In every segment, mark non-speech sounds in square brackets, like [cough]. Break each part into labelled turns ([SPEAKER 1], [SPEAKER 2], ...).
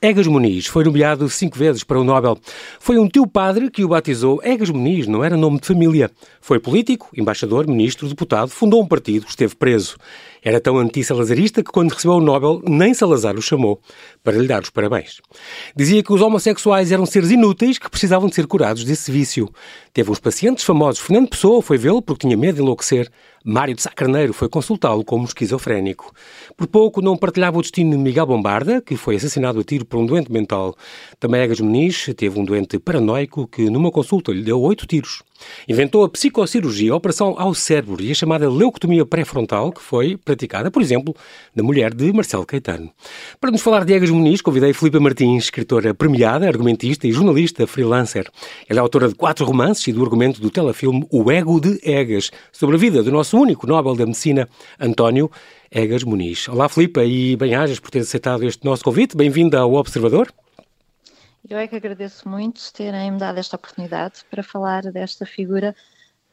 [SPEAKER 1] Egas Muniz foi nomeado cinco vezes para o Nobel. Foi um tio padre que o batizou Egas Muniz, não era nome de família. Foi político, embaixador, ministro, deputado, fundou um partido, esteve preso. Era tão anti-salazarista que, quando recebeu o Nobel, nem Salazar o chamou para lhe dar os parabéns. Dizia que os homossexuais eram seres inúteis que precisavam de ser curados desse vício. Teve uns pacientes famosos. Fernando Pessoa foi vê-lo porque tinha medo de enlouquecer. Mário de Sacarneiro foi consultá-lo como esquizofrénico. Por pouco não partilhava o destino de Miguel Bombarda, que foi assassinado a tiro por um doente mental. Também Egas Muniz teve um doente paranoico que, numa consulta, lhe deu oito tiros. Inventou a psicocirurgia, a operação ao cérebro e a chamada leucotomia pré-frontal, que foi praticada, por exemplo, na mulher de Marcelo Caetano. Para nos falar de Egas Muniz, convidei Filipe Martins, escritora premiada, argumentista e jornalista freelancer. Ela é autora de quatro romances e do argumento do telefilme O Ego de Egas, sobre a vida do nosso único Nobel da Medicina, António Egas Muniz. Olá, Filipe, e bem-ajas por ter aceitado este nosso convite. Bem-vinda ao Observador.
[SPEAKER 2] Eu é que agradeço muito terem me dado esta oportunidade para falar desta figura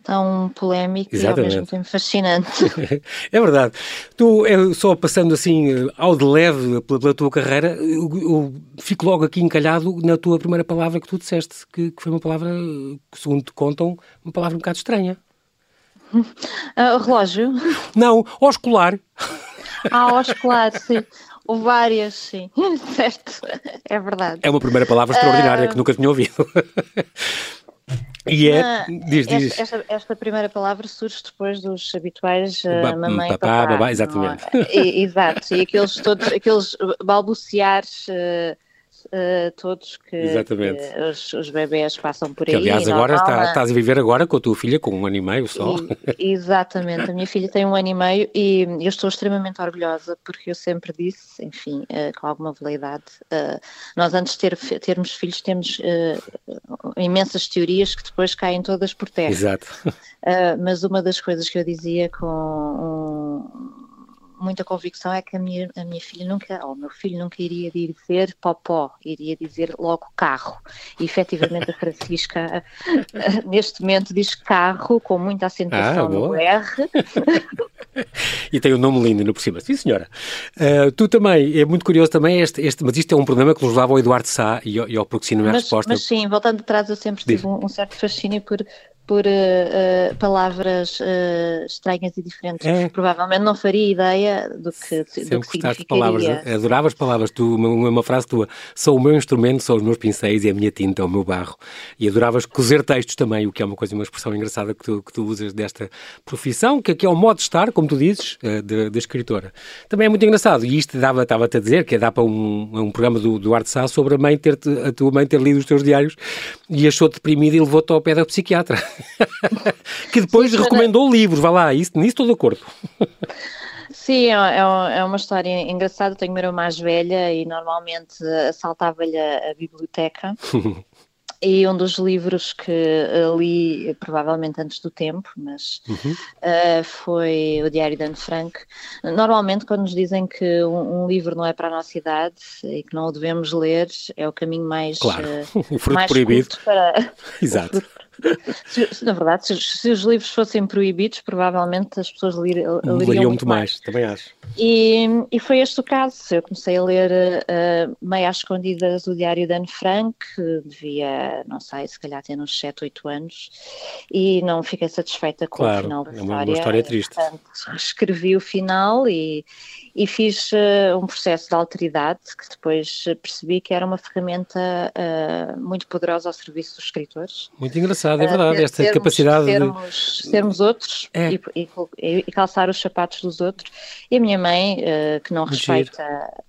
[SPEAKER 2] tão polémica Exatamente. e ao mesmo tempo fascinante. [laughs]
[SPEAKER 1] é verdade. Tu, só passando assim ao de leve pela, pela tua carreira, eu, eu, fico logo aqui encalhado na tua primeira palavra que tu disseste, que, que foi uma palavra, segundo te contam, uma palavra um bocado estranha. [laughs]
[SPEAKER 2] Uh, relógio?
[SPEAKER 1] Não, oscular.
[SPEAKER 2] Ah, oscular, sim. [laughs] Ou várias, sim. [laughs] certo, é verdade.
[SPEAKER 1] É uma primeira palavra extraordinária uh... que nunca tinha ouvido. [laughs] E é. Diz,
[SPEAKER 2] diz. Esta, esta, esta, primeira palavra surge depois dos habituais uh, mamãe papá, papá,
[SPEAKER 1] babá, exatamente.
[SPEAKER 2] E, exato, e aqueles todos, aqueles balbuciares. Uh, uh, todos que, que os, os, bebés passam por que,
[SPEAKER 1] aí. Aliás, agora está, estás a viver agora com a tua filha com um ano e meio só.
[SPEAKER 2] E, exatamente, a minha filha tem um ano e meio e eu estou extremamente orgulhosa porque eu sempre disse, enfim, uh, com alguma validade, uh, nós antes de ter, termos filhos temos imensas teorias que depois caem todas por terra.
[SPEAKER 1] Exato.
[SPEAKER 2] mas uma das coisas que eu dizia com um, muita convicção é que a minha, a minha filha nunca, ou o meu filho nunca iria dizer popó, iria dizer logo carro. E efetivamente a [laughs] Francisca neste momento diz carro com muita acentuação ah, no R. [laughs]
[SPEAKER 1] e tem um nome lindo no por cima. Sim, senhora. Uh, tu também, é muito curioso também, este, este, mas isto é um problema que nos leva ao Eduardo Sá e ao, e ao Proxino na resposta.
[SPEAKER 2] Mas sim, voltando atrás, eu sempre tive um, um certo fascínio por por uh, palavras uh, estranhas e diferentes. É. Provavelmente não faria ideia do que, do que significaria.
[SPEAKER 1] palavras, adorava as palavras. Tu, uma, uma, frase tua, sou o meu instrumento, são os meus pincéis e a minha tinta, o meu barro. E adoravas cozer textos também, o que é uma coisa, uma expressão engraçada que tu, que tu usas desta profissão, que, que é o modo de estar, como tu dizes, da escritora. Também é muito engraçado. E isto dava, estava-te a dizer, que é dá para um, um programa do, do Arte Sá sobre a, mãe ter a tua mãe ter lido os teus diários e achou-te deprimida e levou-te ao pé da psiquiatra. [laughs] que depois Sim, recomendou livros, vá lá, isso, nisso estou de acordo. [laughs]
[SPEAKER 2] Sim, é, é, é uma história engraçada. Tenho uma irmã mais velha e normalmente assaltava-lhe a, a biblioteca. [laughs] E um dos livros que li, provavelmente antes do tempo, mas uhum. uh, foi o Diário de Anne Frank. Normalmente, quando nos dizem que um, um, livro não é para a nossa idade e que não o devemos ler, é o caminho mais.
[SPEAKER 1] Claro, uh, o fruto mais proibido.
[SPEAKER 2] Para,
[SPEAKER 1] Exato.
[SPEAKER 2] Se, na verdade, se, se, os livros fossem proibidos, provavelmente as pessoas lir, leriam, leriam muito mais. mais.
[SPEAKER 1] Também acho.
[SPEAKER 2] E, e, foi este o caso. Eu comecei a ler uh, meio às escondidas o Diário de Anne Frank, devia, não sei, se calhar ter uns 7, 8 anos, e não fiquei satisfeita com claro, o final da
[SPEAKER 1] é
[SPEAKER 2] uma, história.
[SPEAKER 1] Uma história triste.
[SPEAKER 2] Portanto, [laughs] escrevi o final e, e fiz uh, um processo de alteridade que depois percebi que era uma ferramenta uh, muito poderosa ao serviço dos escritores.
[SPEAKER 1] Muito engraçado, é verdade, uh, esta sermos, capacidade
[SPEAKER 2] sermos, de... Sermos outros é. e, e, e, calçar os sapatos dos outros. E a minha mãe, que não respeita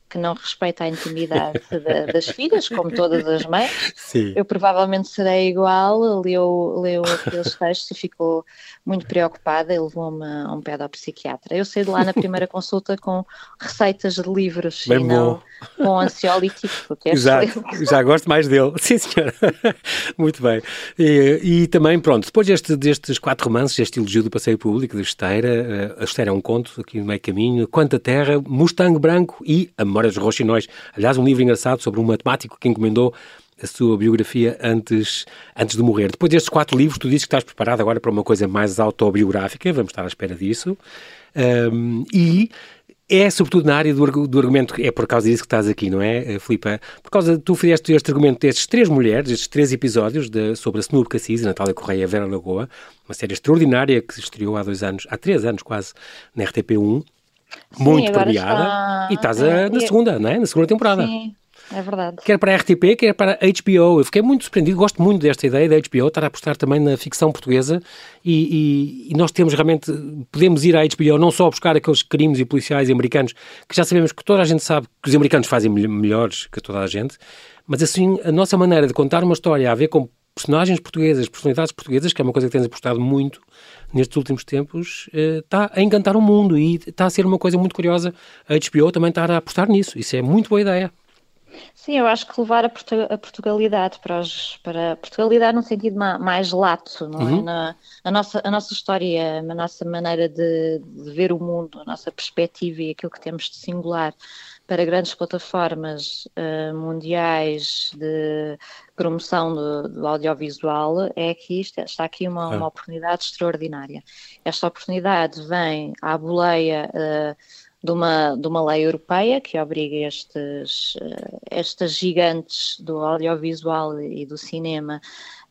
[SPEAKER 2] que não respeita a intimidade da, das filhas, como todas as mães.
[SPEAKER 1] Sim.
[SPEAKER 2] Eu provavelmente serei igual, leu, leu aqueles [laughs] textos e ficou muito preocupada e levou-me a um pedopsiquiatra. Eu saí de lá na primeira consulta com receitas de livros Bem e bom. não com ansiolítico.
[SPEAKER 1] É Exato, já gosto mais dele. [laughs] Sim, senhora. muito bem. E, e, também, pronto, depois deste, destes quatro romances, este elogio do passeio público de Esteira, eh, a Esteira é um conto, aqui no meio caminho, Quanta Terra, Mustang Branco e A Memória dos Roxinóis. Aliás, um livro engraçado sobre um matemático que encomendou a sua biografia antes, antes de morrer. Depois destes quatro livros, tu dizes que estás preparado agora para uma coisa mais autobiográfica, vamos estar à espera disso. Um, e é sobretudo na área do, do, argumento, é por causa disso que estás aqui, não é, eh, Filipe? Por causa, tu fizeste este argumento destes três mulheres, estes três episódios de, sobre a Snoop Cassis, Natália Correia e Vera Lagoa, uma série extraordinária que se estreou há dois anos, há três anos quase, na RTP1, Sim, muito premiada, está... e estás a, é, na segunda, não é? Na segunda temporada.
[SPEAKER 2] Sim. É verdade.
[SPEAKER 1] Quer para a RTP, quer para a HBO. Eu fiquei muito surpreendido, gosto muito desta ideia da HBO, estar a apostar também na ficção portuguesa e, e, e, nós temos realmente, podemos ir à HBO não só buscar aqueles crimes e policiais americanos, que já sabemos que toda a gente sabe que os americanos fazem melhores que toda a gente, mas assim, a nossa maneira de contar uma história a ver com personagens portuguesas, personalidades portuguesas, que é uma coisa que temos apostado muito nestes últimos tempos, eh, está a encantar o mundo e está a ser uma coisa muito curiosa a HBO também estar a apostar nisso. Isso é muito boa ideia.
[SPEAKER 2] Sim, eu acho que levar a, Portugalidade para, os, para a Portugalidade num sentido mais lato, não é? uhum. Na, a, nossa, a nossa história, a nossa maneira de, de, ver o mundo, a nossa perspectiva e aquilo que temos de singular para grandes plataformas uh, mundiais de promoção do, do, audiovisual é que isto, está aqui uma, uma oportunidade extraordinária. Esta oportunidade vem à boleia uh, de uma, de uma lei europeia que obriga estes, eh, estas gigantes do audiovisual e do cinema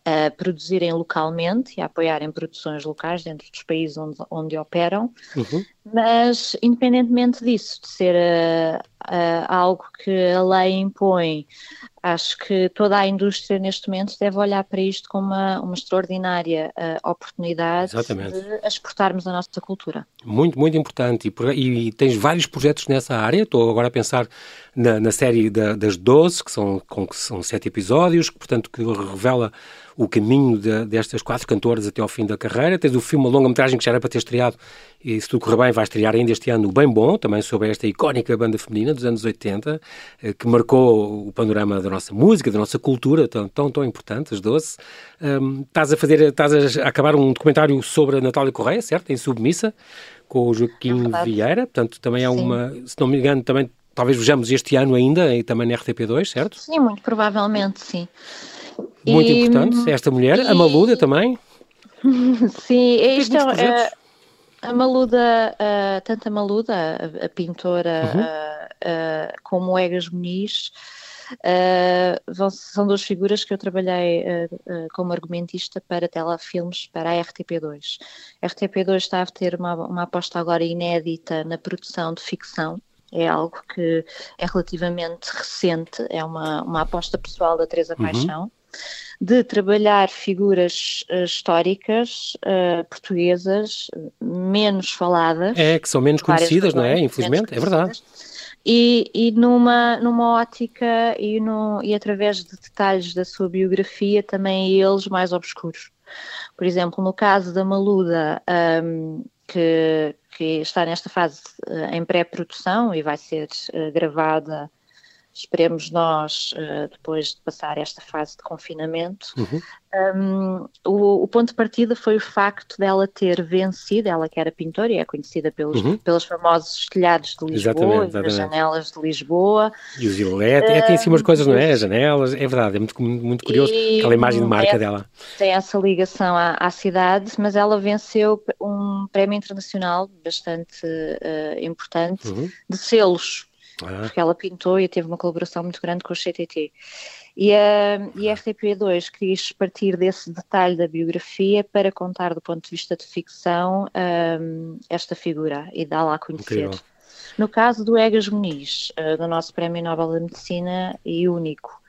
[SPEAKER 2] a produzirem localmente e a apoiarem produções locais dentro dos países onde, onde operam, uhum. Mas independentemente disso, de ser uh, uh, algo que a lei impõe, acho que toda a indústria neste momento deve olhar para isto como uma, uma extraordinária uh, oportunidade Exatamente. de exportarmos a nossa cultura.
[SPEAKER 1] Muito, muito importante. E, e, tens vários projetos nessa área. Estou agora a pensar na, na série da, das 12, que são, com, que são sete episódios, que, portanto, que revela o caminho de, destas quatro cantoras até ao fim da carreira. Tens o filme, a longa-metragem que já era para ter estreado, e se tudo correr bem, vai estrear ainda este ano o Bem Bom, também sobre esta icónica banda feminina dos anos 80, eh, que marcou o panorama da nossa música, da nossa cultura, tão, tão, tão importante, as doce. Um, estás a fazer, estás a acabar um documentário sobre a Natália Correia, certo? Em Submissa, com o Joaquim é Vieira, portanto, também é Sim. uma, se não me engano, também talvez vejamos este ano ainda, e também na RTP2, certo?
[SPEAKER 2] Sim, muito provavelmente, sim.
[SPEAKER 1] Muito e, importante, esta mulher, e, a Maluda também. [laughs]
[SPEAKER 2] Sim, isto é, a Maluda, uh, tanto a Maluda, a, a pintora, uhum. uh, uh, como o Egas Muniz, vão, são duas figuras que eu trabalhei como argumentista para telefilmes para a RTP2. A RTP2 está a ter uma, uma aposta agora inédita na produção de ficção, é algo que é relativamente recente, é uma, uma aposta pessoal da Teresa uhum. De trabalhar figuras uh, históricas uh, portuguesas menos faladas.
[SPEAKER 1] É, que são menos conhecidas, não é? Infelizmente, é verdade.
[SPEAKER 2] E, e, numa, numa ótica e, no, e através de detalhes da sua biografia também eles mais obscuros. Por exemplo, no caso da Maluda, um, que, que está nesta fase uh, em pré-produção e vai ser uh, gravada esperemos nós, uh, depois de passar esta fase de confinamento. Uhum. Um, o, o, ponto de partida foi o facto dela ter vencido, ela que era pintora e é conhecida pelos, uhum. pelos famosos telhados de Lisboa, exatamente, exatamente. as janelas de Lisboa.
[SPEAKER 1] E os iolete, é, tem assim umas coisas, não é? As janelas, é verdade, é muito, muito curioso e, aquela imagem de marca é, dela.
[SPEAKER 2] Tem essa ligação à, à, cidade, mas ela venceu um prémio internacional bastante uh, importante uhum. de selos ah. porque ela pintou e teve uma colaboração muito grande com o CTT. E a, e a RTP2 quis partir desse detalhe da biografia para contar do ponto de vista de ficção um, esta figura e dá-la a conhecer. Incrível. No caso do Egas Muniz, uh, do nosso Prémio Nobel da Medicina e único,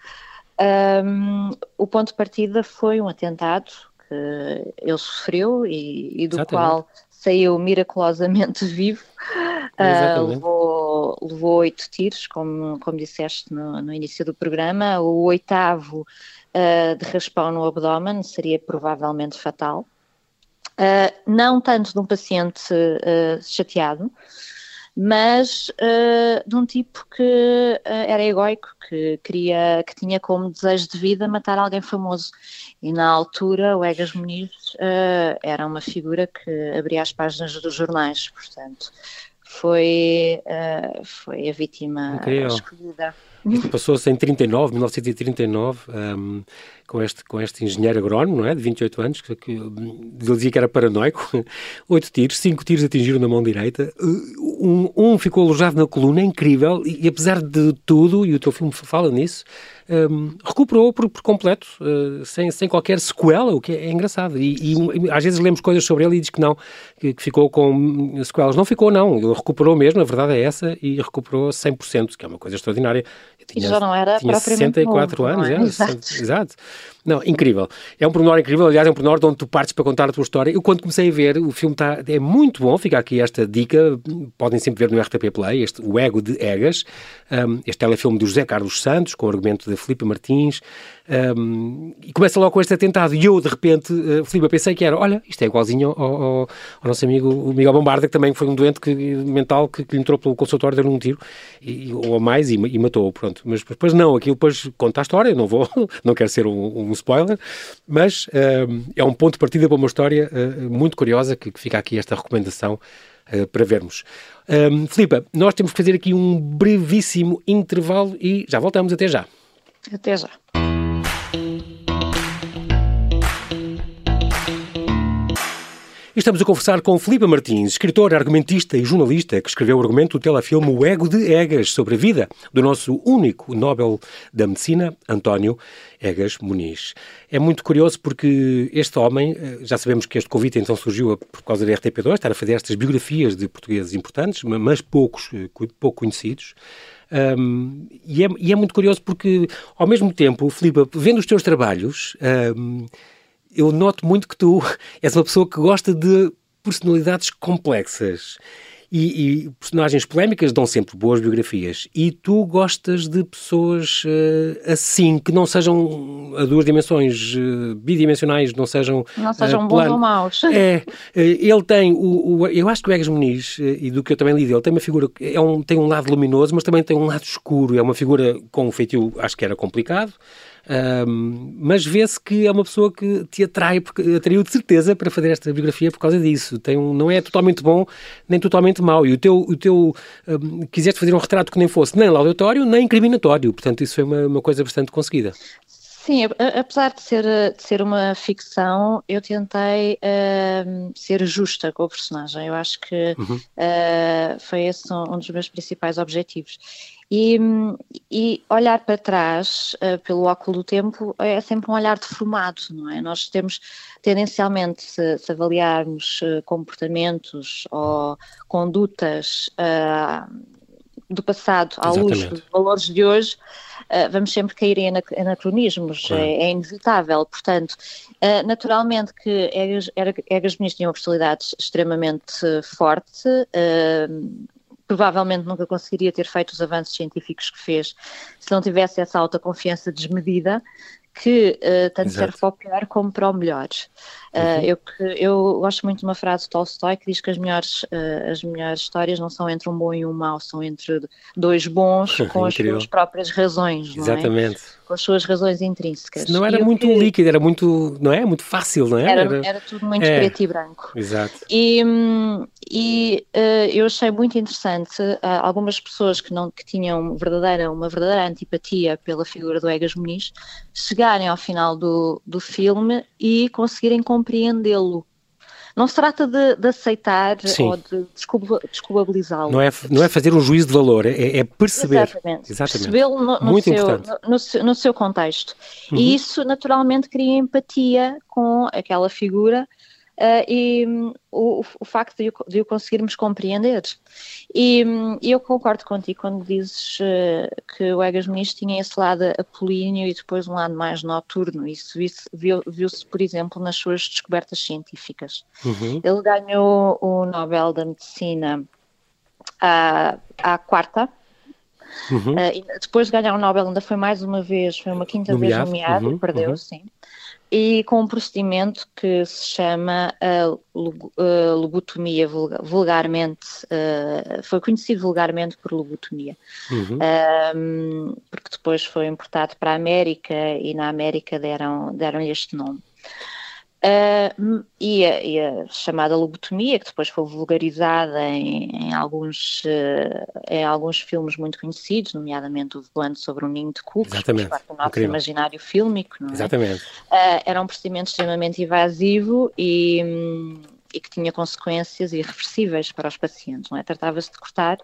[SPEAKER 2] um, o ponto de partida foi um atentado que ele sofreu e, e do Exatamente. qual saiu miraculosamente [laughs] vivo. Uh, levou, levou oito tiros, como, como disseste no, no início do programa. O oitavo uh, de raspão no abdômen seria provavelmente fatal. Uh, não tanto de um paciente chateado, mas uh, de um tipo que uh, era egoico, que queria, que tinha como desejo de vida matar alguém famoso. E na altura o Egas Muniz uh, era uma figura que abria as páginas dos jornais, portanto foi, foi a vítima Incrível. escolhida.
[SPEAKER 1] Passou-se em 39, 1939, um, com este, com este engenheiro agrónomo, não é? De 28 anos, que, que ele dizia que era paranoico. [laughs] Oito tiros, cinco tiros atingiram na mão direita. Um, um ficou alojado na coluna, é incrível, e, e, apesar de tudo, e o teu filme fala nisso, um, recuperou por, por completo, uh, sem, sem qualquer sequela, o que é, é engraçado. E, e, às vezes lemos coisas sobre ele e diz que não, que, que, ficou com sequelas. Não ficou, não. Ele recuperou mesmo, a verdade é essa, e recuperou 100%, que é uma coisa extraordinária.
[SPEAKER 2] Tinha, já não era tinha 64
[SPEAKER 1] novo, anos,
[SPEAKER 2] é? [laughs]
[SPEAKER 1] era, exato. exato. Não, incrível. É um pormenor incrível, aliás, é um pormenor de onde tu partes para contar a tua história. Eu, quando comecei a ver, o filme está é muito bom, fica aqui esta dica, podem sempre ver no RTP Play, este O Ego de Egas, um, este telefilme do José Carlos Santos, com o argumento da Filipe Martins, um, e começa logo com este atentado. E eu, de repente, uh, Filipe, pensei que era, olha, isto é igualzinho ao, ao, ao, nosso amigo o Miguel Bombarda, que também foi um doente que, mental que, que lhe entrou pelo consultório, deu um tiro, e, ou a mais, e, e matou-o, pronto. Mas depois não, aquilo depois conta a história, não vou, [laughs] não quero ser um, um spoiler, mas um, é um ponto de partida para uma história uh, muito curiosa, que, que, fica aqui esta recomendação uh, para vermos. Um, Filipe, nós temos que fazer aqui um brevíssimo intervalo e já voltamos, até já.
[SPEAKER 2] Até já.
[SPEAKER 1] Estamos a conversar com Filipe Martins, escritor, argumentista e jornalista que escreveu o argumento do telefilme O Ego de Egas sobre a vida do nosso único Nobel da Medicina, António Egas Muniz. É muito curioso porque este homem, eh, já sabemos que este convite então surgiu por causa da RTP2, estar a fazer estas biografias de portugueses importantes, mas poucos, eh, pouco conhecidos. Um, e, é, e, é, muito curioso porque, ao mesmo tempo, Filipe, vendo os teus trabalhos, um, eu noto muito que tu [laughs] és uma pessoa que gosta de personalidades complexas. E, e, personagens polémicas dão sempre boas biografias. E tu gostas de pessoas uh, assim, que não sejam a duas dimensões, uh, bidimensionais, não sejam.
[SPEAKER 2] Não sejam uh, bons ou maus. [laughs]
[SPEAKER 1] É. ele tem. O, o, eu acho que o Egas Muniz, e do que eu também li dele, tem uma figura. É um, tem um lado luminoso, mas também tem um lado escuro. É uma figura com um feitio, acho que era complicado. Um, mas vê-se que é uma pessoa que te atrai, porque atraiu de certeza para fazer esta biografia por causa disso. Tem um, não é totalmente bom, nem totalmente mau. E o teu, o teu um, quiseste fazer um retrato que nem fosse nem laudatório, nem incriminatório. Portanto, isso foi uma, uma coisa bastante conseguida.
[SPEAKER 2] Sim, apesar de ser, de ser uma ficção, eu tentei uh, ser justa com o personagem. Eu acho que uhum. uh, foi esse um, um dos meus principais objetivos. E, e olhar para trás uh, pelo óculo do tempo é sempre um olhar deformado, não é? Nós temos tendencialmente, se, se avaliarmos comportamentos ou condutas do passado à Exatamente. luz dos valores de hoje, vamos sempre cair em anacronismos, claro. é, é, inevitável. Portanto, naturalmente que Egas, Egas Muniz tinha uma personalidade extremamente forte, provavelmente nunca conseguiria ter feito os avanços científicos que fez se não tivesse essa autoconfiança desmedida que uh, tanto Exato. serve para o pior como para o melhor. Uh, eu, eu gosto muito de uma frase de Tolstói que diz que as melhores, uh, as melhores histórias não são entre um bom e um mau, são entre dois bons [laughs] com as suas próprias razões.
[SPEAKER 1] Exatamente.
[SPEAKER 2] É? Com as suas razões intrínsecas.
[SPEAKER 1] Não era muito que... líquido, era muito, não é? Muito fácil, não é?
[SPEAKER 2] Era, era... era tudo muito é. preto e branco.
[SPEAKER 1] Exato.
[SPEAKER 2] E, e uh, eu achei muito interessante uh, algumas pessoas que não que tinham verdadeira, uma verdadeira antipatia pela figura do Egas Muniz chegarem ao final do, do filme e conseguirem compreendê-lo não se trata de, de aceitar Sim. ou de desculpabilizá-lo.
[SPEAKER 1] Não é, não é fazer um juízo de valor, é, é perceber. Exatamente.
[SPEAKER 2] Exatamente. Percebê-lo no, no, seu, no, no, seu contexto. Uhum. E isso naturalmente cria empatia com aquela figura uh, e um, o, o, facto de o, de o, conseguirmos compreender. E um, eu concordo contigo quando dizes uh, que o Egas Muniz tinha esse lado apolíneo e depois um lado mais noturno. Isso viu-se, por exemplo, nas suas descobertas científicas. Uhum. Ele ganhou o Nobel da Medicina à, à quarta, Uhum. Uh, depois de ganhar o Nobel, ainda foi mais uma vez, foi uma quinta nomeado. vez nomeado, uhum. perdeu, uhum. sim e com um procedimento que se chama a lobotomia, vulgarmente, uh, foi conhecido vulgarmente por lobotomia, uhum. um, porque depois foi importado para a América e na América deram, deram este nome. Uh, e, a, e, a, chamada lobotomia, que depois foi vulgarizada em, em alguns, uh, em alguns filmes muito conhecidos, nomeadamente o Voando sobre um Ninho de Cucos,
[SPEAKER 1] Exatamente.
[SPEAKER 2] parte do nosso imaginário fílmico. É?
[SPEAKER 1] Exatamente.
[SPEAKER 2] Uh, era um procedimento extremamente invasivo e, um, e que tinha consequências irreversíveis para os pacientes. Não é? Tratava-se de cortar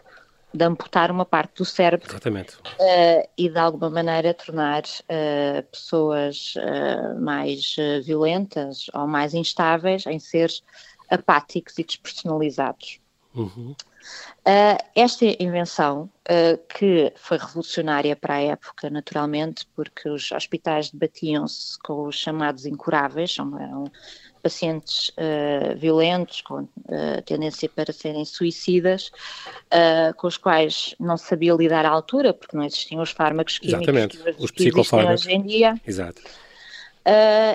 [SPEAKER 2] de amputar uma parte do cérebro uh, e de alguma maneira tornar uh, pessoas uh, mais violentas ou mais instáveis em seres apáticos e despersonalizados.
[SPEAKER 1] Uhum.
[SPEAKER 2] esta invenção, que foi revolucionária para a época, naturalmente, porque os hospitais debatiam-se com os chamados incuráveis, são, eram pacientes uh, violentos, com uh, tendência para serem suicidas, uh, com os quais não se sabia lidar à altura, porque não existiam os fármacos químicos
[SPEAKER 1] Exatamente.
[SPEAKER 2] que,
[SPEAKER 1] os psicofármacos.
[SPEAKER 2] hoje em dia.
[SPEAKER 1] Exato.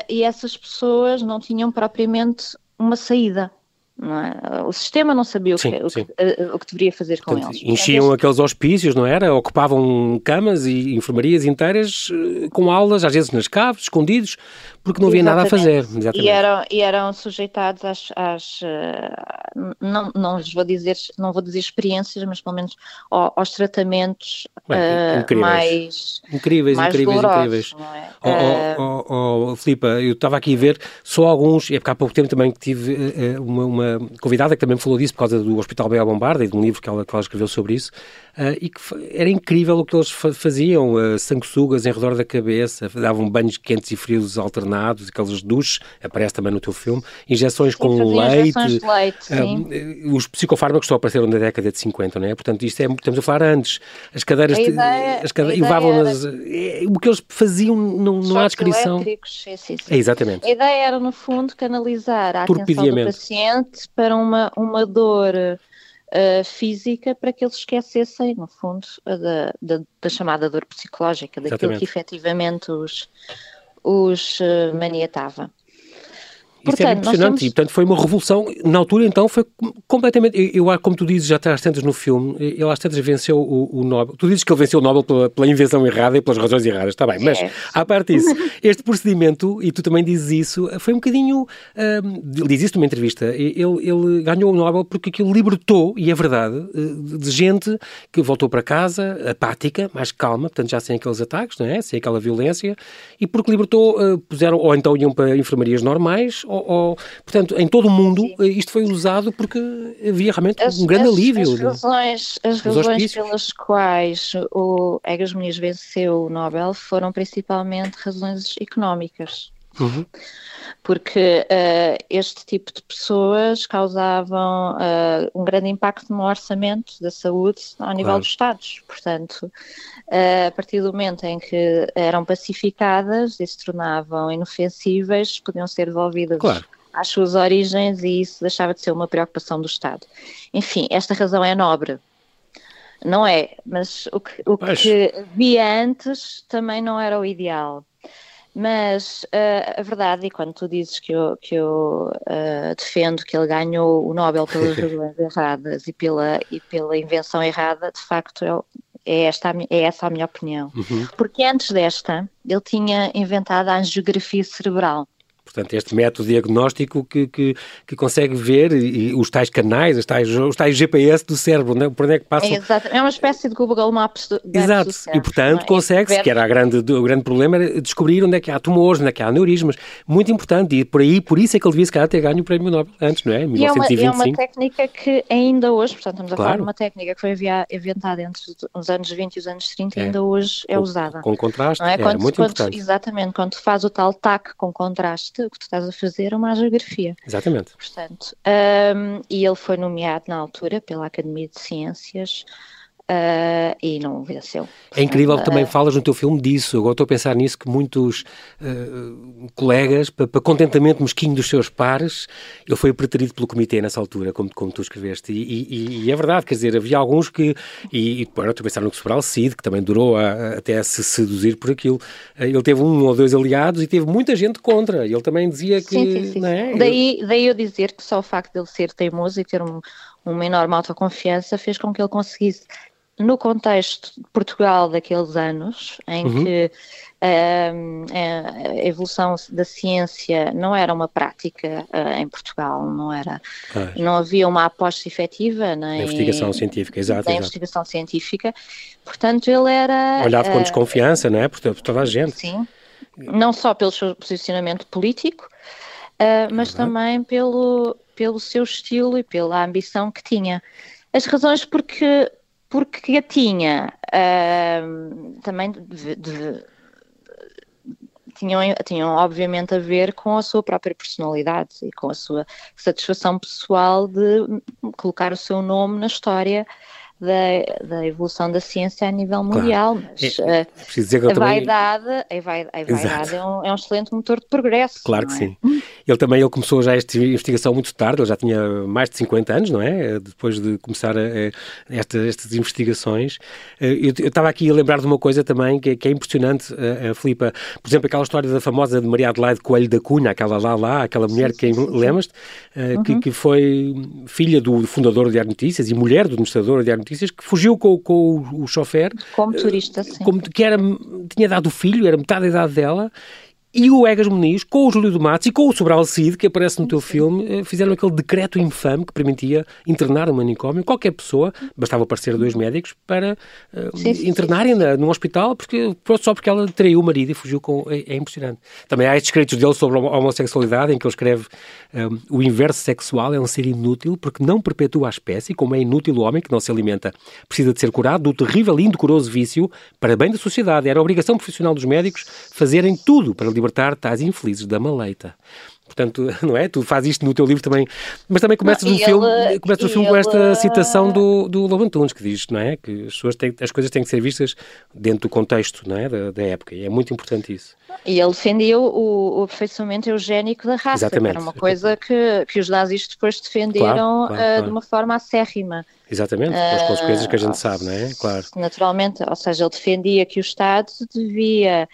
[SPEAKER 2] e essas pessoas não tinham propriamente uma saída. É? O sistema não sabia o, sim, que, o, que, uh, o que, deveria fazer com
[SPEAKER 1] Portanto,
[SPEAKER 2] eles.
[SPEAKER 1] Enchiam aqueles hospícios, não era? Ocupavam camas e enfermarias inteiras uh, com aulas, às vezes nas caves, escondidos, porque não havia nada a fazer.
[SPEAKER 2] Exatamente. E eram, e eram sujeitados às, às uh, não, não vou dizer, não vou dizer experiências, mas pelo menos aos, tratamentos Bem, incríveis. mais
[SPEAKER 1] incríveis,
[SPEAKER 2] mais
[SPEAKER 1] incríveis,
[SPEAKER 2] incríveis.
[SPEAKER 1] É? Oh, oh, oh, oh, Filipa, eu estava aqui a ver só alguns, e é porque há pouco tempo também tive uma, uma convidada que também falou disso por causa do Hospital Bela Bombarda e de um livro que ela, que ela escreveu sobre isso, uh, e que era incrível o que eles faziam, uh, sanguessugas em redor da cabeça, davam banhos quentes e frios alternados, aqueles duches, aparece também no teu filme, injeções sim, com leite.
[SPEAKER 2] Injeções leite
[SPEAKER 1] uh, os psicofármacos só apareceram na década de 50, não é? Portanto, isto é, estamos a falar antes. As cadeiras,
[SPEAKER 2] ideia,
[SPEAKER 1] as cadeiras levavam-nas. O que eles faziam não, não há descrição.
[SPEAKER 2] Sim, sim,
[SPEAKER 1] é, exatamente.
[SPEAKER 2] A ideia era, no fundo, canalizar a atenção do paciente para uma, uma dor uh, física para que eles esquecessem, no fundo, da, da, da chamada dor psicológica, daquilo Exatamente. que efetivamente os, os uh, maniatava.
[SPEAKER 1] Isso é impressionante e, portanto, foi uma revolução. Na altura, então, foi completamente. Eu, como tu dizes, já às tantas no filme, ele às tantas venceu o, o, Nobel. Tu dizes que ele venceu o Nobel pela, pela, invenção errada e pelas razões erradas, está bem, mas, é. à parte disso, [laughs] este procedimento, e tu também dizes isso, foi um bocadinho. Uh, diz isso numa entrevista. Ele, ele ganhou o Nobel porque aquilo libertou, e é verdade, de gente que voltou para casa apática, mais calma, portanto, já sem aqueles ataques, não é? Sem aquela violência, e porque libertou, uh, puseram, ou então iam para enfermarias normais, ou, ou, portanto, em todo o mundo Sim. Eh, isto foi usado porque havia realmente as, um grande
[SPEAKER 2] as,
[SPEAKER 1] alívio.
[SPEAKER 2] As razões, as razões pelas quais o Egas Muniz venceu o Nobel foram principalmente razões económicas.
[SPEAKER 1] Uhum.
[SPEAKER 2] Porque uh, este tipo de pessoas causavam uh, um grande impacto no orçamento da saúde ao nível claro. dos Estados. Portanto, uh, a partir do momento em que eram pacificadas e se tornavam inofensíveis, podiam ser devolvidas
[SPEAKER 1] claro.
[SPEAKER 2] às suas origens e isso deixava de ser uma preocupação do Estado. Enfim, esta razão é nobre. Não é, mas o que, o que havia antes também não era o ideal. Mas uh, a verdade, e quando tu dizes que eu, que eu uh, defendo que ele ganhou o Nobel pelas [laughs] razões erradas e pela, e pela invenção errada, de facto é, é, esta, é essa a minha opinião.
[SPEAKER 1] Uhum.
[SPEAKER 2] Porque antes desta, ele tinha inventado a angiografia cerebral.
[SPEAKER 1] Portanto, este método diagnóstico que, que, que consegue ver e, os tais canais, os tais, os tais GPS do cérebro, né? por onde é que passam.
[SPEAKER 2] É, exato. é uma espécie de Google Maps do,
[SPEAKER 1] Exato,
[SPEAKER 2] do cérebro,
[SPEAKER 1] e portanto é? consegue-se, que era a grande, o grande problema, era descobrir onde é que há tumores, onde é que há aneurismas. Muito importante, e por aí, por isso é que ele devia se calhar ter ganho o prémio Nobel antes, não é? Em 1925.
[SPEAKER 2] E é uma, é uma técnica que ainda hoje, portanto, estamos a claro. falar de uma técnica que foi inventada entre os anos 20 e os anos 30 e é. ainda hoje é
[SPEAKER 1] com,
[SPEAKER 2] usada.
[SPEAKER 1] Com contraste, é,
[SPEAKER 2] quando,
[SPEAKER 1] muito
[SPEAKER 2] quando,
[SPEAKER 1] importante.
[SPEAKER 2] Exatamente, quando faz o tal TAC com contraste, o que tu estás a fazer fazer uma geografia.
[SPEAKER 1] Exatamente.
[SPEAKER 2] Portanto, um, e ele foi nomeado na altura pela Academia de Ciências Uh, e não venceu.
[SPEAKER 1] É incrível que também uh, falas no teu filme disso. Agora estou a pensar nisso que muitos uh, colegas, para, para, contentamento mesquinho dos seus pares, ele foi preterido pelo comitê nessa altura, como, como tu escreveste. E, e, e, é verdade, quer dizer, havia alguns que. E, e agora estou a pensar no Sobral Cid, que também durou a, a, até a se seduzir por aquilo. Ele teve um ou dois aliados e teve muita gente contra. Ele também dizia que.
[SPEAKER 2] Sim, sim, sim. É? Daí, daí eu dizer que só o facto de ele ser teimoso e ter um, uma enorme autoconfiança fez com que ele conseguisse no contexto de Portugal daqueles anos, em uhum. que uh, a evolução da ciência não era uma prática uh, em Portugal, não era, não havia uma aposta efetiva
[SPEAKER 1] na investigação científica, exato,
[SPEAKER 2] investigação científica, portanto ele era
[SPEAKER 1] olhado com desconfiança, não é, por, por toda a gente.
[SPEAKER 2] Sim, não só pelo seu posicionamento político, mas uhum. também pelo pelo seu estilo e pela ambição que tinha. As razões porque porque a tinha uh, também de, de, tinham, tinham obviamente a ver com a sua própria personalidade e com a sua satisfação pessoal de colocar o seu nome na história da, da evolução da ciência a nível mundial. Claro. Mas é, eh, a, vaidade, a vaidade, a vaidade é, um, é, um, excelente motor de progresso.
[SPEAKER 1] Claro que
[SPEAKER 2] é?
[SPEAKER 1] sim. Ele também ele começou já esta investigação muito tarde, ele já tinha mais de 50 anos, não é? Depois de começar a, a, esta, estas investigações. Eh, eu, eu, estava aqui a lembrar de uma coisa também que, que é impressionante, a, a Filipa. Por exemplo, aquela história da famosa de Maria Adelaide Coelho da Cunha, aquela lá lá, aquela mulher sim, que lembras-te, eh, uhum. que, que foi filha do fundador do Diário Notícias e mulher do administrador do Diário Notícias, que fugiu com, com o, o chofer.
[SPEAKER 2] Como turista, sim.
[SPEAKER 1] Como, que era, tinha dado o filho, era metade da idade dela, e o Egas Muniz, com o Júlio do Matos e com o Sobral Cid, que aparece no teu filme, eh, fizeram aquele decreto infame que permitia internar no manicômio qualquer pessoa, bastava aparecer dois médicos, para uh, sim, sim, internarem num hospital porque, só porque ela traiu o marido e fugiu com. É, é impressionante. Também há estes escritos dele sobre a homossexualidade, em que ele escreve um, eh, o inverso sexual é um ser inútil porque não perpetua a espécie, como é inútil o homem que não se alimenta. Precisa de ser curado do terrível e indecoroso vício para bem da sociedade. Era a obrigação profissional dos médicos fazerem tudo para libertar libertar tais infelizes da maleita. Portanto, [laughs] não é? Tu fazes isto no teu livro também, mas também começas o filme, começas o filme ele... com esta citação do, do Lobo Antunes, que diz, não é? Que as, pessoas têm, as coisas têm que ser vistas dentro do contexto, não é? Da, da época, e é muito importante isso.
[SPEAKER 2] E ele defendia o, o aperfeiçoamento eugénico da raça, Exatamente. que era uma coisa que, que os nazis depois defenderam claro, claro, uh, claro. de uma forma acérrima.
[SPEAKER 1] Exatamente, com as consequências que a gente uh, sabe, não é?
[SPEAKER 2] Claro. Naturalmente, ou seja, ele defendia que o Estado devia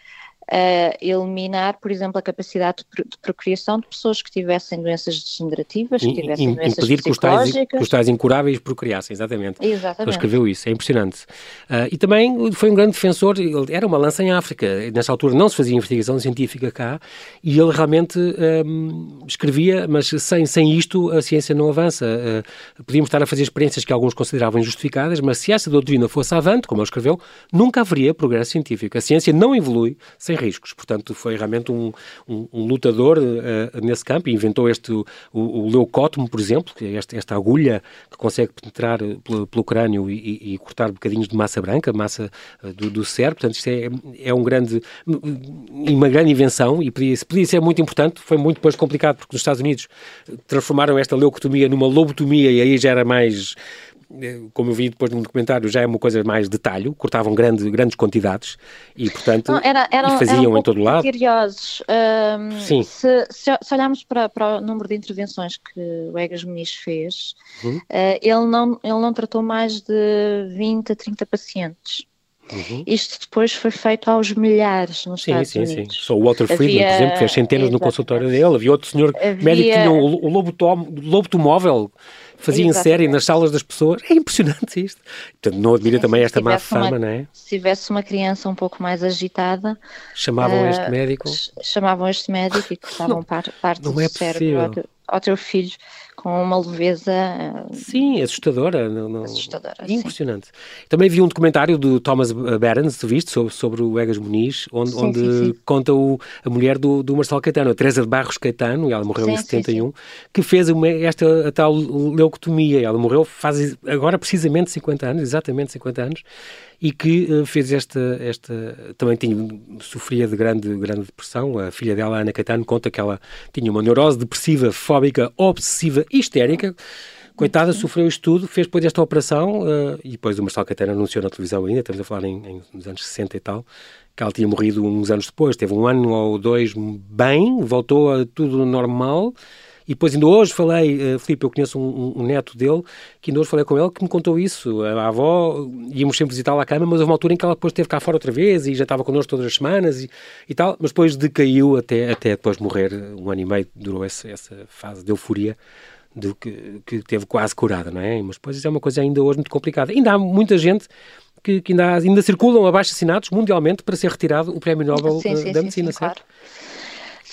[SPEAKER 2] eliminar, por exemplo, a capacidade de, procriação de pessoas que tivessem doenças degenerativas, que tivessem doenças
[SPEAKER 1] impedir que os, tais, que os tais incuráveis procriassem, exatamente.
[SPEAKER 2] Exatamente. Ele
[SPEAKER 1] escreveu isso, é impressionante. Uh, e também foi um grande defensor, ele era uma lança em África, nessa altura não se fazia investigação científica cá, e ele realmente um, escrevia, mas sem, sem isto a ciência não avança. Uh, podíamos estar a fazer experiências que alguns consideravam injustificadas, mas se essa doutrina fosse avante, como ele escreveu, nunca haveria progresso científico. A ciência não evolui sem sem riscos. Portanto, foi realmente um, um, um lutador uh, nesse campo e inventou este, o, o leucótomo, por exemplo, que é esta, esta agulha que consegue penetrar pelo, pelo crânio e, e, cortar bocadinhos de massa branca, massa uh, do, do cérebro. Portanto, isto é, é um grande, uma grande invenção e podia, podia ser muito importante. Foi muito depois complicado porque nos Estados Unidos transformaram esta leucotomia numa lobotomia e aí já era mais eh, como eu vi depois no documentário, já é uma coisa mais detalhe, cortavam grande, grandes quantidades e, portanto, Não, era, era, faziam um em todo lado.
[SPEAKER 2] curiosos. Um, Sim. Se, se, se olharmos para, para, o número de intervenções que o Egas Muniz fez, uhum. uh, ele, não, ele não tratou mais de 20 a 30 pacientes. Uhum. Isto depois foi feito aos milhares nos
[SPEAKER 1] sim,
[SPEAKER 2] Estados
[SPEAKER 1] sim,
[SPEAKER 2] Unidos.
[SPEAKER 1] Sim, sim. Só o Walter Friedman, havia... por exemplo, fez centenas no consultório dele. Havia outro senhor havia... médico que tinha o, o lobo, fazia em série nas salas das pessoas. É impressionante isto. Portanto, não admira também esta má fama,
[SPEAKER 2] uma,
[SPEAKER 1] não é?
[SPEAKER 2] Se tivesse uma criança um pouco mais agitada...
[SPEAKER 1] Chamavam uh, este médico?
[SPEAKER 2] Chamavam este médico e cortavam parte, parte não do é cérebro ao, ao teu filho com uma leveza.
[SPEAKER 1] Sim, assustadora.
[SPEAKER 2] Não, não... Assustadora.
[SPEAKER 1] Impressionante. Sim. Também vi um documentário do Thomas Behrens, tu viste, sobre, sobre o Egas Muniz, onde, sim, onde sim, conta o, a mulher do, do Marcelo Caetano, a Teresa de Barros Caetano, e ela morreu em 71, que fez uma, esta tal leucotomia. Ela morreu faz agora precisamente 50 anos, exatamente 50 anos e que uh, fez esta, esta também tinha, sofria de grande, grande depressão. A filha dela, Ana Caetano, conta que ela tinha uma neurose depressiva, fóbica, obsessiva histérica. Coitada, sofreu isto tudo, fez depois esta operação uh, e depois o Marcelo Caetano anunciou na televisão ainda, estamos a falar em, em, nos anos 60 e tal, que ela tinha morrido uns anos depois. Teve um ano ou dois bem, voltou a tudo normal e depois, ainda hoje falei, uh, Filipe, eu conheço um, um, neto dele, que ainda hoje falei com ele, que me contou isso. A, avó, íamos sempre visitá-la à cama, mas houve uma altura em que ela depois esteve cá fora outra vez e já estava connosco todas as semanas e, e tal, mas depois decaiu até, até depois morrer. Um ano e meio durou essa, essa fase de euforia de que, que teve quase curada, não é? Mas depois isso é uma coisa ainda hoje muito complicada. Ainda há muita gente que, que ainda, ainda circulam abaixo assinados mundialmente para ser retirado o Prémio Nobel
[SPEAKER 2] sim, sim,
[SPEAKER 1] da
[SPEAKER 2] sim,
[SPEAKER 1] Medicina,
[SPEAKER 2] sim,
[SPEAKER 1] certo?
[SPEAKER 2] Claro.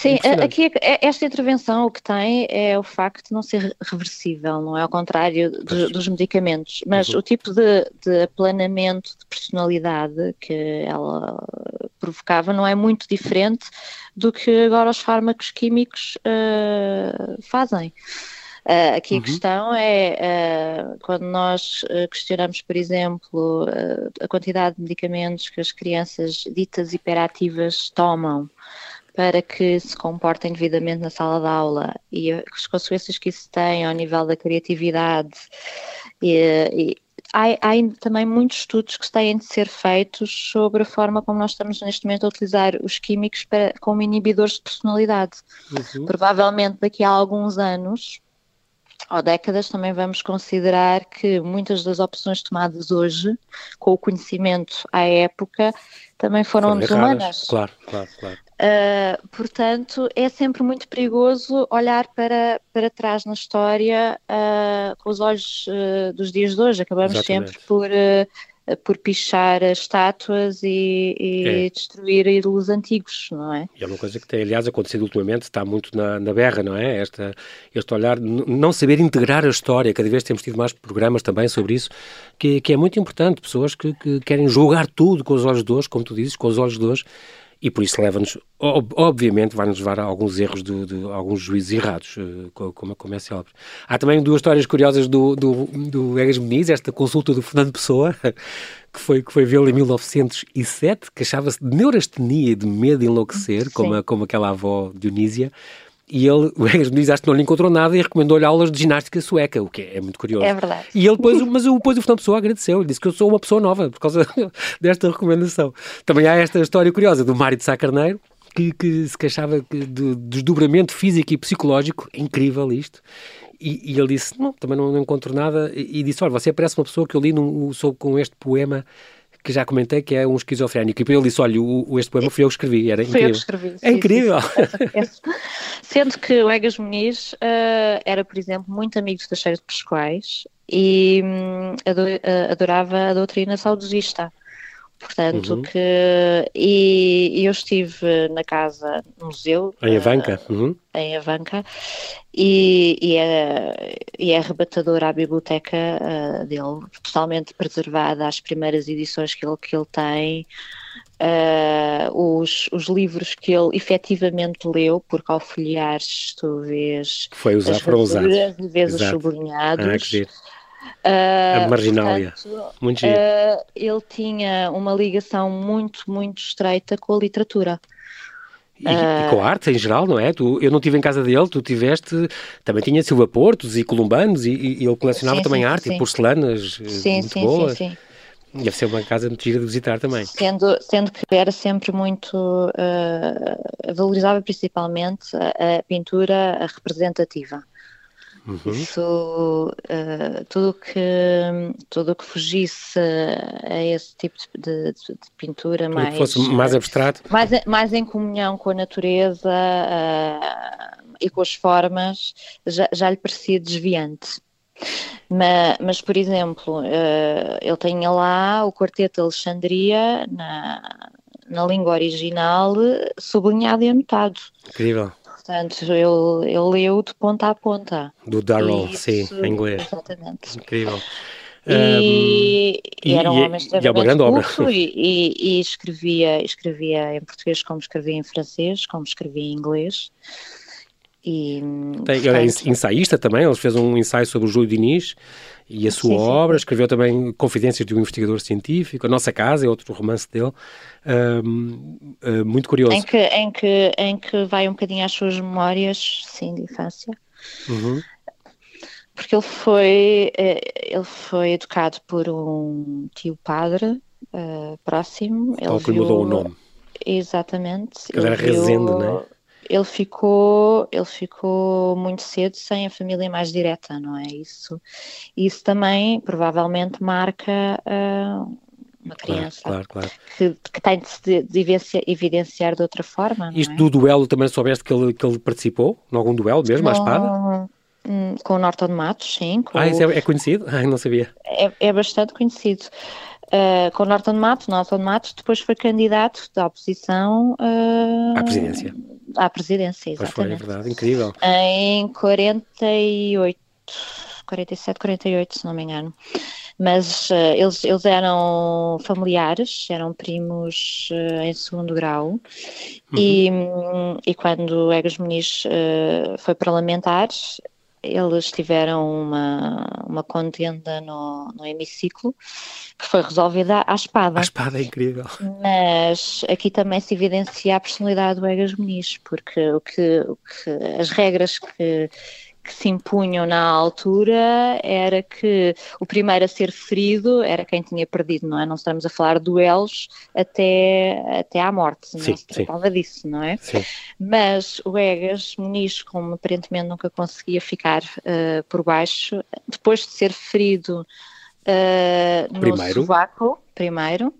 [SPEAKER 2] Sim, aqui é, esta intervenção o que tem é o facto de não ser reversível, não é ao contrário de, dos medicamentos, mas uhum. o tipo de, de aplanamento de personalidade que ela provocava não é muito diferente do que agora os fármacos químicos uh, fazem. Uh, aqui uhum. a questão é uh, quando nós uh, questionamos, por exemplo, a quantidade de medicamentos que as crianças ditas hiperativas tomam para que se comportem devidamente na sala de aula e as consequências que isso tem ao nível da criatividade. E, e, há, há também muitos estudos que têm de ser feitos sobre a forma como nós estamos neste momento a utilizar os químicos para, como inibidores de personalidade. Uhum. Provavelmente daqui a alguns anos ou décadas também vamos considerar que muitas das opções tomadas hoje, com o conhecimento à época, também foram, foram desumanas.
[SPEAKER 1] Claro, claro, claro.
[SPEAKER 2] Uh, portanto, é sempre muito perigoso olhar para, para trás na história uh, com os olhos uh, dos dias de hoje. Acabamos Exatamente. sempre por, por pichar as estátuas e, e é. destruir ídolos antigos, não é?
[SPEAKER 1] E é uma coisa que tem, aliás, acontecido ultimamente, está muito na, na berra, não é? Esta, este olhar, não saber integrar a história, cada vez temos tido mais programas também sobre isso, que, que é muito importante. Pessoas que, que querem julgar tudo com os olhos de hoje, como tu dizes, com os olhos de hoje e por isso leva-nos, obviamente, vai-nos levar a alguns erros de, de alguns juízes errados, eh, como, como é célebre. Há também duas histórias curiosas do, do, do Egas Muniz, esta consulta do Fernando Pessoa, [laughs] que foi, que foi vê-lo em 1907, que achava-se de neurastenia, de medo de enlouquecer, como, como aquela avó Dionísia, e ele, [laughs] o Egas Muniz, acho que não lhe encontrou nada e recomendou-lhe aulas de ginástica sueca, o que é, é muito curioso.
[SPEAKER 2] É verdade.
[SPEAKER 1] E ele depois, mas depois o Fernando Pessoa agradeceu, disse que eu sou uma pessoa nova por causa [laughs] desta recomendação. Também há esta história curiosa do Mário de Sá Carneiro, que, que se queixava do desdobramento físico e psicológico, é incrível isto. E, e, ele disse, não, também não, não encontro nada, e, e, disse, olha, você parece uma pessoa que eu li num, sou com este poema que já comentei, que é um esquizofrénico. E ele disse: Olha, o, este poema fui eu que escrevi, era incrível.
[SPEAKER 2] eu que escrevi.
[SPEAKER 1] É incrível. [laughs]
[SPEAKER 2] Sendo que o Egas Muniz uh, era, por exemplo, muito amigo da Cheira de Pescoais e um, adorava a doutrina saudosista. Portanto, uhum. que. E, e, eu estive na casa, museu.
[SPEAKER 1] Em Avanca. Uh, uhum.
[SPEAKER 2] Em Avanca. E, e, é, e é arrebatadora a biblioteca uh, dele, totalmente preservada, as primeiras edições que ele, que ele tem. Uh, os, os livros que ele efetivamente leu, porque ao folheares tu vês
[SPEAKER 1] Foi usar,
[SPEAKER 2] as
[SPEAKER 1] foram usados.
[SPEAKER 2] vês os sublinhados.
[SPEAKER 1] Ah, Uh, a marginália. Portanto, muito uh,
[SPEAKER 2] ele tinha uma ligação muito, muito estreita com a literatura.
[SPEAKER 1] E, uh, e, com a arte em geral, não é? Tu, eu não estive em casa dele, tu tiveste, também tinha Silva Portos e Columbanos e, e ele colecionava sim, também sim, arte sim. e porcelanas
[SPEAKER 2] sim,
[SPEAKER 1] muito
[SPEAKER 2] sim,
[SPEAKER 1] boas.
[SPEAKER 2] Sim, sim.
[SPEAKER 1] Deve ser uma casa muito gira de visitar também.
[SPEAKER 2] Sendo, sendo que era sempre muito. Uh, valorizava principalmente a, a pintura representativa. Uhum. Isso, uh, tudo que tudo que fugisse a esse tipo de, de, de pintura tudo mais
[SPEAKER 1] fosse mais abstrato,
[SPEAKER 2] mais, mais em comunhão com a natureza uh, e com as formas, já, já lhe parecia desviante. Mas, mas, por exemplo, uh, ele tinha lá o Quarteto Alexandria na, na língua original sublinhado e anotado.
[SPEAKER 1] Incrível.
[SPEAKER 2] Portanto, eu, eu leu de ponta a ponta.
[SPEAKER 1] Do Darrell, sim, em inglês. Exatamente. Incrível.
[SPEAKER 2] E, um, e, era um homem extremamente é culto e, [laughs] e, e, escrevia, escrevia em português como escrevia em francês, como escrevia em inglês. E,
[SPEAKER 1] Tem, portanto, ele é ensaísta também, ele fez um ensaio sobre o Júlio Diniz e a sua sim, obra, sim. escreveu também Confidências de um Investigador Científico, A Nossa Casa é outro romance dele, um, uh, muito curioso.
[SPEAKER 2] Em que, em, que, em que vai um bocadinho às suas memórias, sim, de infância. Uhum. Porque ele foi, eh, ele foi educado por um tio padre uh, próximo.
[SPEAKER 1] Tal ele que viu... mudou o nome.
[SPEAKER 2] Exatamente.
[SPEAKER 1] Ele, ele era viu... Rezende, não é?
[SPEAKER 2] Ele ficou, ele ficou muito cedo sem a família mais direta, não é? Isso, isso também provavelmente marca uh, uma criança
[SPEAKER 1] claro, claro, claro.
[SPEAKER 2] Que, que, tem de se evidenciar, evidenciar de outra forma.
[SPEAKER 1] Isto
[SPEAKER 2] é?
[SPEAKER 1] do duelo também soubeste que ele, que ele participou? Em algum duelo mesmo,
[SPEAKER 2] não,
[SPEAKER 1] à espada?
[SPEAKER 2] com, o Norton Matos, sim.
[SPEAKER 1] ah, isso é, é conhecido? [laughs] Ah, não sabia.
[SPEAKER 2] É, é bastante conhecido. Uh, com Norton Matos, Norton Matos depois foi candidato da oposição uh,
[SPEAKER 1] à presidência.
[SPEAKER 2] À presidência, exatamente.
[SPEAKER 1] Pois foi, é verdade, incrível.
[SPEAKER 2] Em 48, 47, 48, se não me engano. Mas uh, eles, eles eram familiares, eram primos em segundo grau, uhum. e, e quando Egas Muniz foi parlamentar, eles tiveram uma, uma contenda no, no hemiciclo que foi resolvida à espada.
[SPEAKER 1] A espada é incrível.
[SPEAKER 2] Mas aqui também se evidencia a personalidade do Egas Muniz, porque o que, o que as regras que que se impunham na altura era que o primeiro a ser ferido era quem tinha perdido, não é? Não estamos a falar de duelos até, até à morte, sim, não se tratava sim. disso, não é? Sim. Mas o Egas Muniz, como aparentemente nunca conseguia ficar uh, por baixo, depois de ser ferido uh, no primeiro. sovaco, primeiro,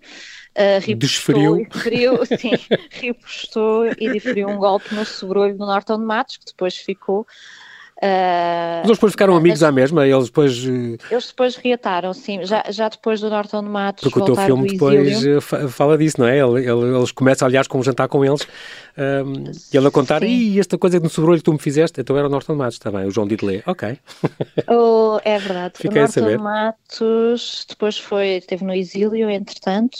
[SPEAKER 2] Uh,
[SPEAKER 1] Desferiu.
[SPEAKER 2] E feriu, [laughs] sim, ripostou e diferiu um golpe no sobrolho do Norton de Matos, que depois ficou
[SPEAKER 1] Uh, eles depois ficaram amigos à mesma, eles depois... Eh,
[SPEAKER 2] eles depois reataram, sim, já, já depois do Norton de Matos
[SPEAKER 1] Porque o teu filme depois eh, fala disso, não é? Eles começam, aliás, com um jantar com eles um, e ele a contar, e esta coisa que me sobrou que tu me fizeste, então era o Norton Matos também, o João Didelé, ok. [laughs]
[SPEAKER 2] Oh, é verdade, Fiquei o Norton Matos depois foi, esteve no exílio, entretanto,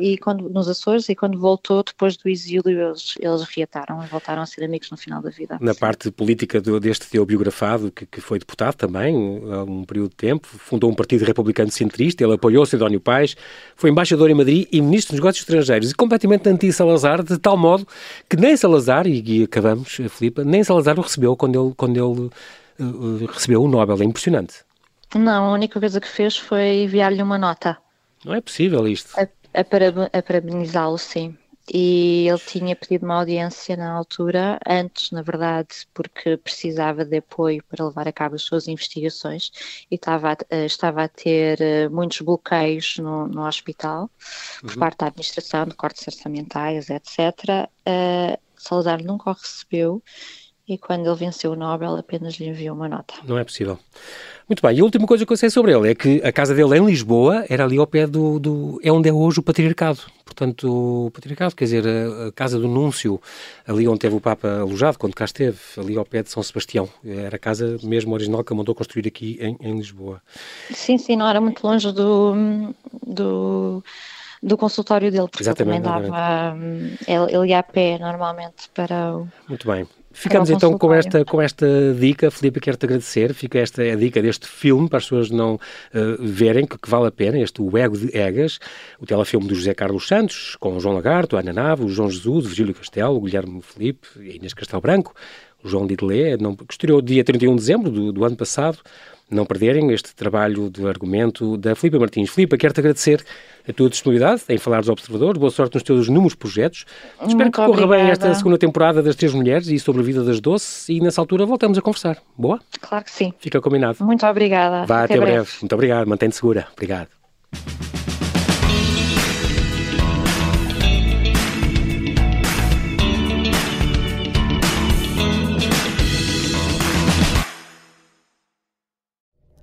[SPEAKER 2] e quando, nos Açores, e quando voltou depois do exílio eles, eles reataram e voltaram a ser amigos no final da vida.
[SPEAKER 1] Na parte política do, deste teu biografado, que, que, foi deputado também há um período de tempo, fundou um partido republicano centrista, ele apoiou Sidónio Pais, foi embaixador em Madrid e ministro dos Negócios Estrangeiros e completamente anti-Salazar, de tal modo que nem Salazar, e, acabamos, Filipe, nem Salazar o recebeu quando ele, quando ele uh, recebeu o Nobel. É impressionante.
[SPEAKER 2] Não, a única coisa que fez foi enviar-lhe uma nota.
[SPEAKER 1] Não é possível isto.
[SPEAKER 2] A, a, a parabenizá-lo, sim e ele tinha pedido uma audiência na altura, antes, na verdade, porque precisava de apoio para levar a cabo as suas investigações e estava a, eh, estava a ter eh, muitos bloqueios no, no hospital por uhum. parte da administração, de cortes orçamentais, etc. Uh, Salazar nunca o recebeu e quando ele venceu o Nobel apenas lhe enviou uma nota.
[SPEAKER 1] Não é possível. Muito bem, e a última coisa que eu sei sobre ele é que a casa dele em Lisboa era ali ao pé do, do é onde é hoje o Patriarcado. Portanto, o Patriarcado, quer dizer, a, a, casa do Núncio, ali onde teve o Papa alojado, quando cá esteve, ali ao pé de São Sebastião. Era a casa mesmo original que ele mandou construir aqui em, em Lisboa.
[SPEAKER 2] Sim, sim, não era muito longe do, do do consultório dele, porque
[SPEAKER 1] exatamente,
[SPEAKER 2] ele também dava. Hum, ele, ele ia a pé normalmente para o.
[SPEAKER 1] Muito bem. Ficamos então com esta, com esta dica, Filipe, quero-te agradecer. Fica esta a dica deste filme para as pessoas não uh, verem, que, que, vale a pena, este O Ego de Egas, o telefilme do José Carlos Santos, com o João Lagarto, a Ana Nave, o João Jesus, o Virgílio Castelo, o Guilherme Filipe e a Inês Castelo Branco, o João Didelé, que estreou dia 31 de dezembro do, do ano passado não perderem este trabalho de argumento da Filipa Martins. Filipa, quero-te agradecer a tua disponibilidade em falar dos observadores. Boa sorte nos teus inúmeros projetos. Muito Espero que corra bem esta segunda temporada das Três Mulheres e sobre a vida das doces e nessa altura voltamos a conversar. Boa?
[SPEAKER 2] Claro que sim.
[SPEAKER 1] Fica combinado.
[SPEAKER 2] Muito obrigada.
[SPEAKER 1] Vá, até, até breve. breve. Muito obrigado. Mantém-te segura. Obrigado.